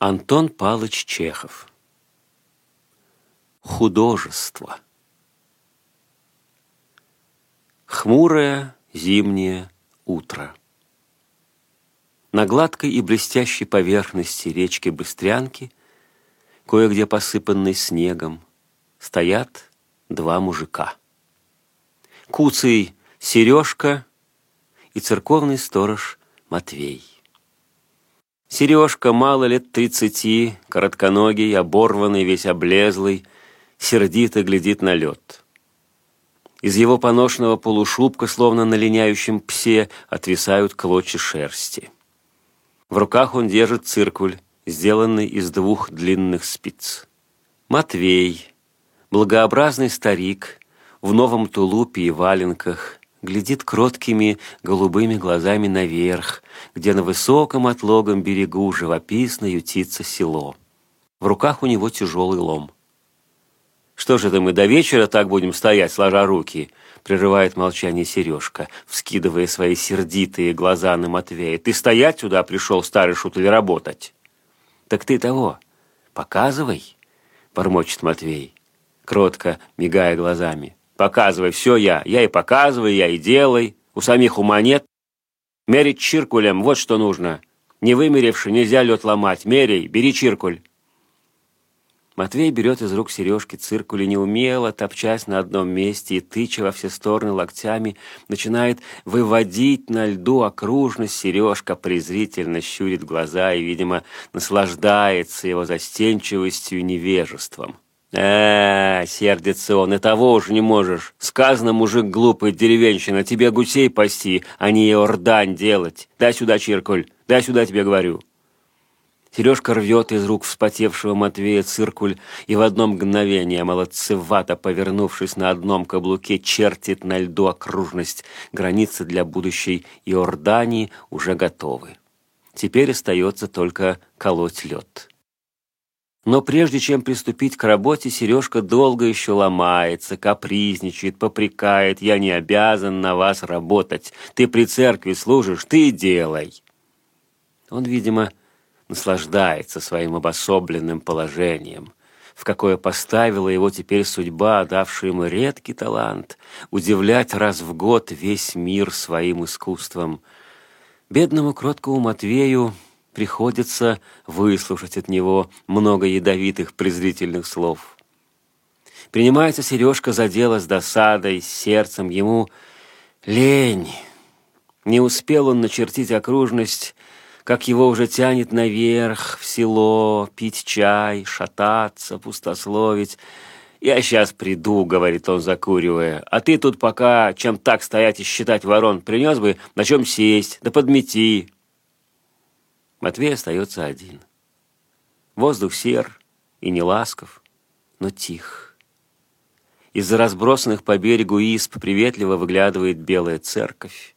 Антон Палыч Чехов Художество Хмурое зимнее утро. На гладкой и блестящей поверхности речки Быстрянки, кое-где посыпанной снегом, стоят два мужика. Куцый Сережка и церковный сторож Матвей. Сережка мало лет тридцати, коротконогий, оборванный, весь облезлый, сердито глядит на лед. Из его поношенного полушубка, словно на линяющем псе, отвисают клочья шерсти. В руках он держит циркуль, сделанный из двух длинных спиц. Матвей, благообразный старик, в новом тулупе и валенках, глядит кроткими голубыми глазами наверх, где на высоком отлогом берегу живописно ютится село. В руках у него тяжелый лом. «Что же это мы до вечера так будем стоять, сложа руки?» прерывает молчание Сережка, вскидывая свои сердитые глаза на Матвея. «Ты стоять сюда пришел, старый шут, или работать?» «Так ты того, показывай», — бормочет Матвей, кротко мигая глазами. Показывай, все я. Я и показываю, я и делай. У самих ума нет. Мерить чиркулем, вот что нужно. Не вымеревши, нельзя лед ломать. Мерей, бери чиркуль. Матвей берет из рук Сережки циркуль и неумело, топчась на одном месте и тыча во все стороны локтями, начинает выводить на льду окружность. Сережка презрительно щурит глаза и, видимо, наслаждается его застенчивостью и невежеством. Э, сердится он, и того уж не можешь. Сказано, мужик глупый, деревенщина, тебе гусей пасти, а не ордань делать. Дай сюда, Чиркуль, дай сюда, тебе говорю. Сережка рвет из рук вспотевшего Матвея циркуль и в одно мгновение, молодцевато повернувшись на одном каблуке, чертит на льду окружность. Границы для будущей Иордании уже готовы. Теперь остается только колоть лед. Но прежде чем приступить к работе, Сережка долго еще ломается, капризничает, попрекает. «Я не обязан на вас работать. Ты при церкви служишь, ты делай». Он, видимо, наслаждается своим обособленным положением, в какое поставила его теперь судьба, давшая ему редкий талант удивлять раз в год весь мир своим искусством. Бедному кроткому Матвею приходится выслушать от него много ядовитых презрительных слов. Принимается Сережка за дело с досадой, с сердцем. Ему лень. Не успел он начертить окружность, как его уже тянет наверх, в село, пить чай, шататься, пустословить. «Я сейчас приду», — говорит он, закуривая. «А ты тут пока, чем так стоять и считать ворон, принес бы, на чем сесть, да подмети». Матвей остается один. Воздух сер и не ласков, но тих. Из-за разбросанных по берегу исп приветливо выглядывает белая церковь.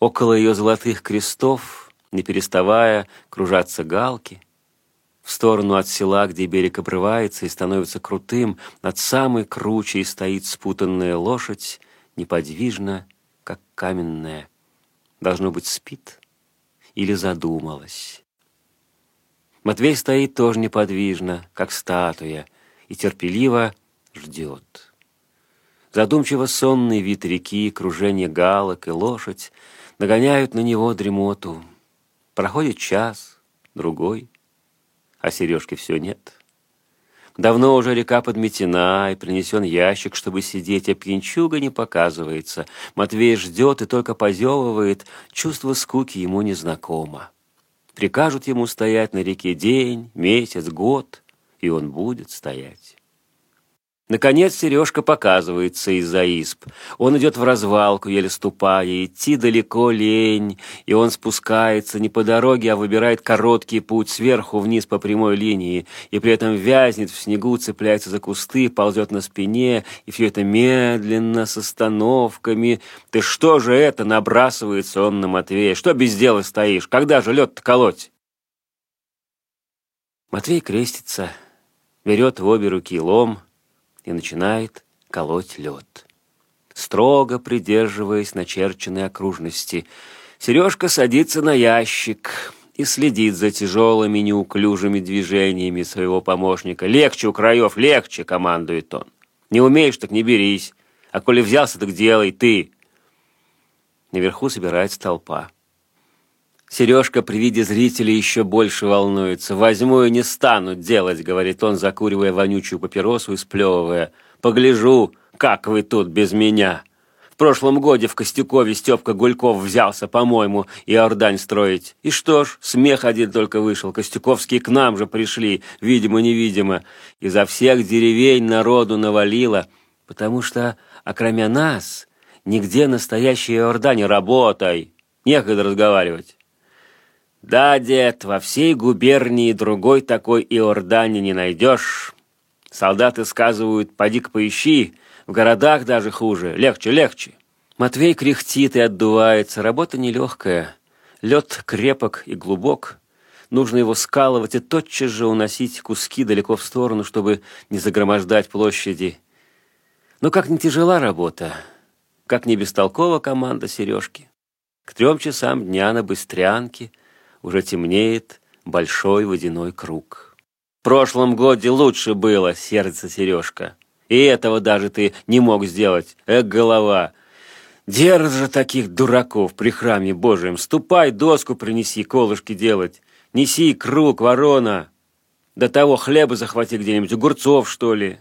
Около ее золотых крестов, не переставая, кружатся галки. В сторону от села, где берег обрывается и становится крутым, над самой кручей стоит спутанная лошадь, неподвижно, как каменная. Должно быть, спит или задумалась. Матвей стоит тоже неподвижно, как статуя, и терпеливо ждет. Задумчиво сонный вид реки, кружение галок и лошадь нагоняют на него дремоту. Проходит час, другой, а сережки все нет. Давно уже река подметена, и принесен ящик, чтобы сидеть, а пьянчуга не показывается. Матвей ждет и только позевывает, чувство скуки ему незнакомо. Прикажут ему стоять на реке день, месяц, год, и он будет стоять. Наконец Сережка показывается из-за исп. Он идет в развалку, еле ступая, идти далеко лень, и он спускается не по дороге, а выбирает короткий путь сверху вниз по прямой линии, и при этом вязнет в снегу, цепляется за кусты, ползет на спине, и все это медленно, с остановками. «Ты что же это?» — набрасывается он на Матвея. «Что без дела стоишь? Когда же лед-то колоть?» Матвей крестится, берет в обе руки лом — и начинает колоть лед. Строго придерживаясь начерченной окружности, Сережка садится на ящик и следит за тяжелыми неуклюжими движениями своего помощника. «Легче у краев, легче!» — командует он. «Не умеешь, так не берись. А коли взялся, так делай ты!» Наверху собирается толпа. Сережка при виде зрителей еще больше волнуется. «Возьму и не стану делать», — говорит он, закуривая вонючую папиросу и сплевывая. «Погляжу, как вы тут без меня». В прошлом годе в Костюкове Степка Гульков взялся, по-моему, и Ордань строить. И что ж, смех один только вышел. Костюковские к нам же пришли, видимо-невидимо. Изо всех деревень народу навалило, потому что, окромя нас, нигде настоящий Ордань работай. Некогда разговаривать. Да, дед, во всей губернии другой такой Иордани не найдешь. Солдаты сказывают, поди-ка поищи, в городах даже хуже. Легче, легче. Матвей кряхтит и отдувается. Работа нелегкая. Лед крепок и глубок. Нужно его скалывать и тотчас же уносить куски далеко в сторону, чтобы не загромождать площади. Но как не тяжела работа, как не бестолкова команда Сережки. К трем часам дня на Быстрянке уже темнеет большой водяной круг. В прошлом годе лучше было, сердце Сережка. И этого даже ты не мог сделать. Эх, голова! Держи таких дураков при храме Божьем. Ступай, доску принеси, колышки делать. Неси круг, ворона. До того хлеба захвати где-нибудь, огурцов, что ли.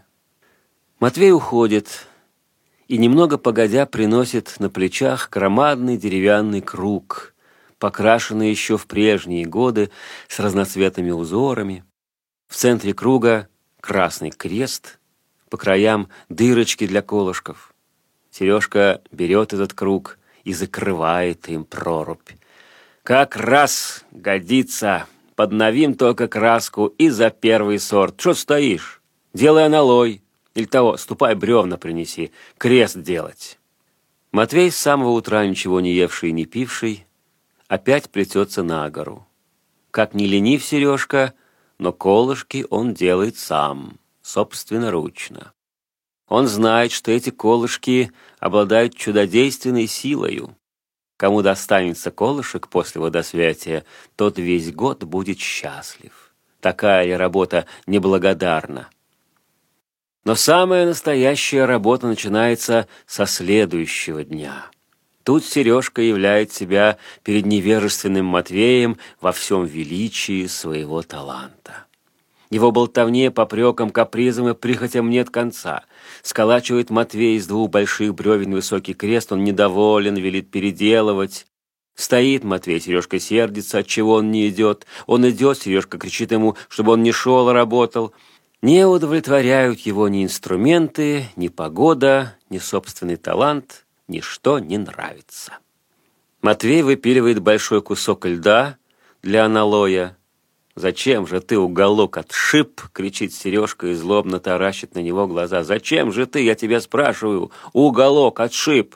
Матвей уходит и немного погодя приносит на плечах громадный деревянный круг, покрашенный еще в прежние годы с разноцветными узорами. В центре круга красный крест — по краям дырочки для колышков. Сережка берет этот круг и закрывает им прорубь. Как раз годится. Подновим только краску и за первый сорт. Что стоишь? Делай аналой. Или того, ступай бревна принеси. Крест делать. Матвей с самого утра ничего не евший и не пивший опять плетется на гору. Как не ленив Сережка, но колышки он делает сам собственноручно. Он знает, что эти колышки обладают чудодейственной силою. Кому достанется колышек после водосвятия, тот весь год будет счастлив. Такая ли работа неблагодарна? Но самая настоящая работа начинается со следующего дня. Тут Сережка являет себя перед невежественным Матвеем во всем величии своего таланта. Его болтовне, попрекам, капризам и прихотям нет конца. Сколачивает Матвей из двух больших бревен высокий крест, он недоволен, велит переделывать. Стоит Матвей, Сережка сердится, от чего он не идет. Он идет, Сережка кричит ему, чтобы он не шел, а работал. Не удовлетворяют его ни инструменты, ни погода, ни собственный талант, ничто не нравится. Матвей выпиливает большой кусок льда для аналоя, «Зачем же ты уголок отшиб?» — кричит Сережка и злобно таращит на него глаза. «Зачем же ты, я тебя спрашиваю, уголок отшиб?»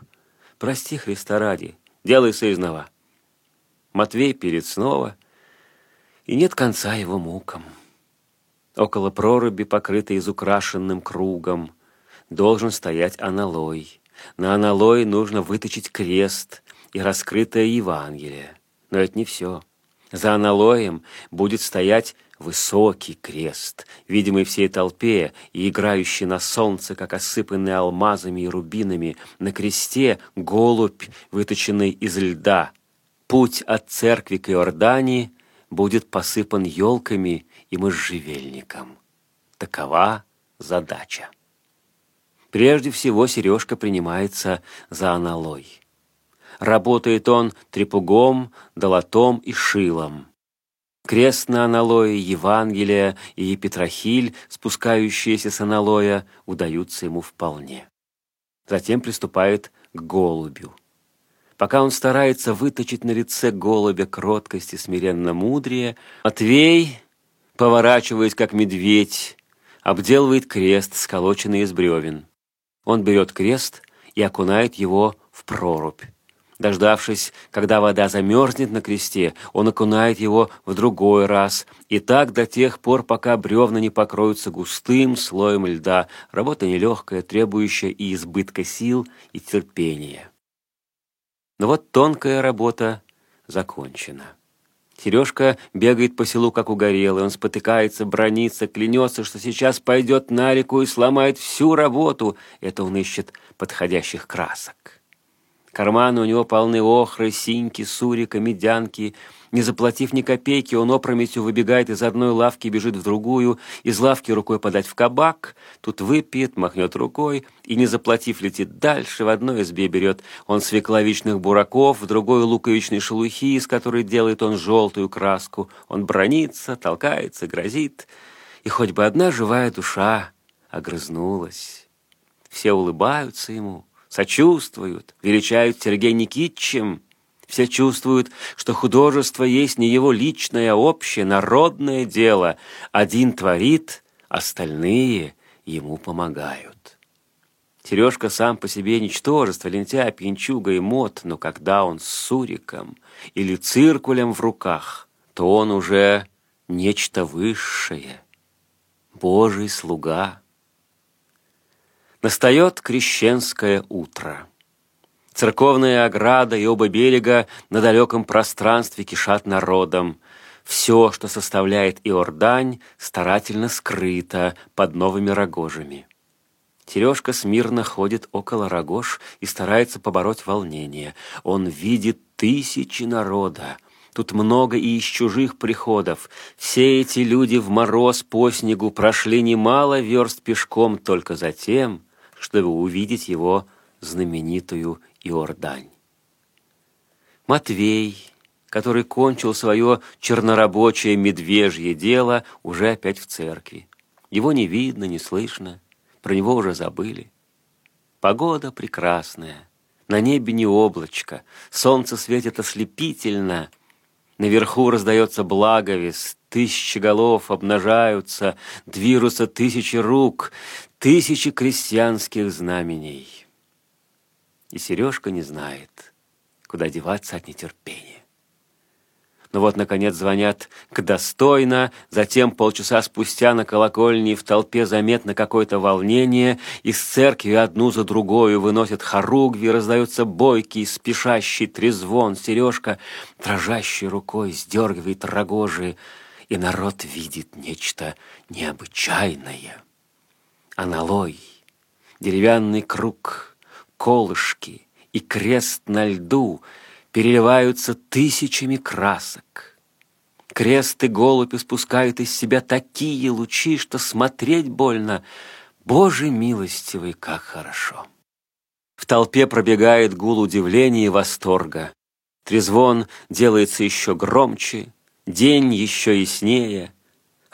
«Прости, Христа ради, делай сызнова». Матвей перед снова, и нет конца его мукам. Около проруби, покрытой изукрашенным кругом, должен стоять аналой. На аналой нужно выточить крест и раскрытое Евангелие. Но это не все. За аналоем будет стоять высокий крест, видимый всей толпе и играющий на солнце, как осыпанный алмазами и рубинами, на кресте голубь, выточенный из льда. Путь от церкви к Иордании будет посыпан елками и можжевельником. Такова задача. Прежде всего Сережка принимается за аналой. Работает он трепугом, долотом и шилом. Крест на аналое, Евангелие и Петрохиль, спускающиеся с аналоя, удаются ему вполне. Затем приступает к голубю. Пока он старается выточить на лице голубя кроткость и смиренно мудрее, Матвей, поворачиваясь как медведь, обделывает крест, сколоченный из бревен. Он берет крест и окунает его в прорубь. Дождавшись, когда вода замерзнет на кресте, он окунает его в другой раз, и так до тех пор, пока бревна не покроются густым слоем льда. Работа нелегкая, требующая и избытка сил, и терпения. Но вот тонкая работа закончена. Сережка бегает по селу, как угорелый. Он спотыкается, бронится, клянется, что сейчас пойдет на реку и сломает всю работу. Это он ищет подходящих красок. Карманы у него полны охры, синьки, сурика, медянки — не заплатив ни копейки, он опрометью выбегает из одной лавки, бежит в другую, из лавки рукой подать в кабак, тут выпьет, махнет рукой, и, не заплатив, летит дальше, в одной избе берет он свекловичных бураков, в другой луковичной шелухи, из которой делает он желтую краску. Он бронится, толкается, грозит, и хоть бы одна живая душа огрызнулась. Все улыбаются ему, сочувствуют, величают Сергея Никитичем, все чувствуют, что художество есть не его личное, а общее, народное дело. Один творит, остальные ему помогают. Сережка сам по себе ничтожество, лентяй, пьянчуга и мод, но когда он с суриком или циркулем в руках, то он уже нечто высшее, Божий слуга. Настает крещенское утро. Церковная ограда и оба берега на далеком пространстве кишат народом. Все, что составляет Иордань, старательно скрыто под новыми рогожами. Сережка смирно ходит около рогож и старается побороть волнение. Он видит тысячи народа. Тут много и из чужих приходов. Все эти люди в мороз по снегу прошли немало верст пешком только за тем, чтобы увидеть его знаменитую Иордань. Матвей, который кончил свое чернорабочее медвежье дело, уже опять в церкви. Его не видно, не слышно, про него уже забыли. Погода прекрасная, на небе не облачко, солнце светит ослепительно, наверху раздается благовест, тысячи голов обнажаются, движутся тысячи рук, тысячи крестьянских знамений и Сережка не знает, куда деваться от нетерпения. Но вот, наконец, звонят к достойно, затем полчаса спустя на колокольне в толпе заметно какое-то волнение, из церкви одну за другую выносят хоругви, раздается бойкий, спешащий трезвон, Сережка, дрожащей рукой, сдергивает рогожи, и народ видит нечто необычайное. Аналой, деревянный круг — колышки и крест на льду переливаются тысячами красок. Крест и голубь испускают из себя такие лучи, что смотреть больно. Боже милостивый, как хорошо! В толпе пробегает гул удивления и восторга. Трезвон делается еще громче, день еще яснее —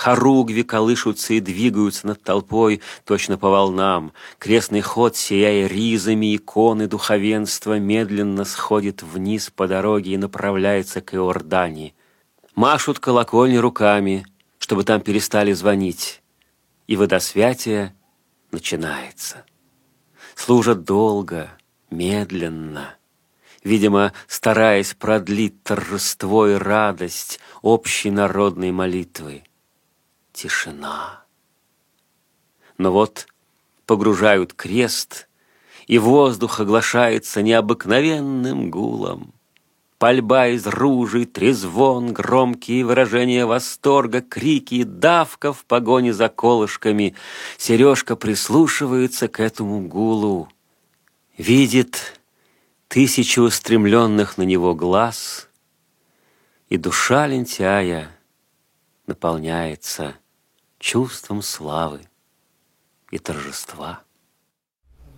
Хоругви колышутся и двигаются над толпой, точно по волнам. Крестный ход, сияя ризами иконы духовенства, медленно сходит вниз по дороге и направляется к Иордании. Машут колокольни руками, чтобы там перестали звонить. И водосвятие начинается. Служат долго, медленно, видимо, стараясь продлить торжество и радость общей народной молитвы тишина. Но вот погружают крест, и воздух оглашается необыкновенным гулом. Пальба из ружей, трезвон, громкие выражения восторга, крики, давка в погоне за колышками. Сережка прислушивается к этому гулу. Видит тысячи устремленных на него глаз, и душа лентяя наполняется чувством славы и торжества.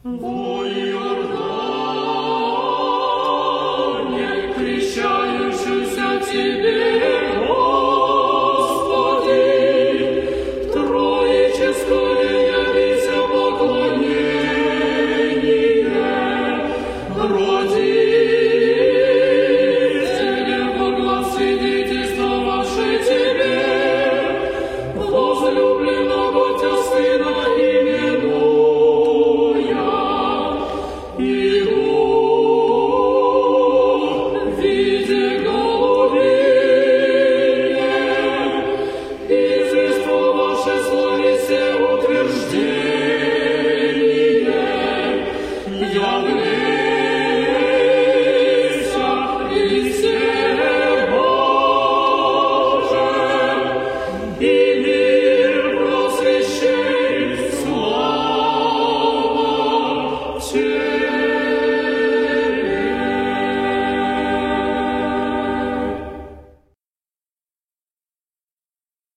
Ой, Иордане, крещающийся тебе,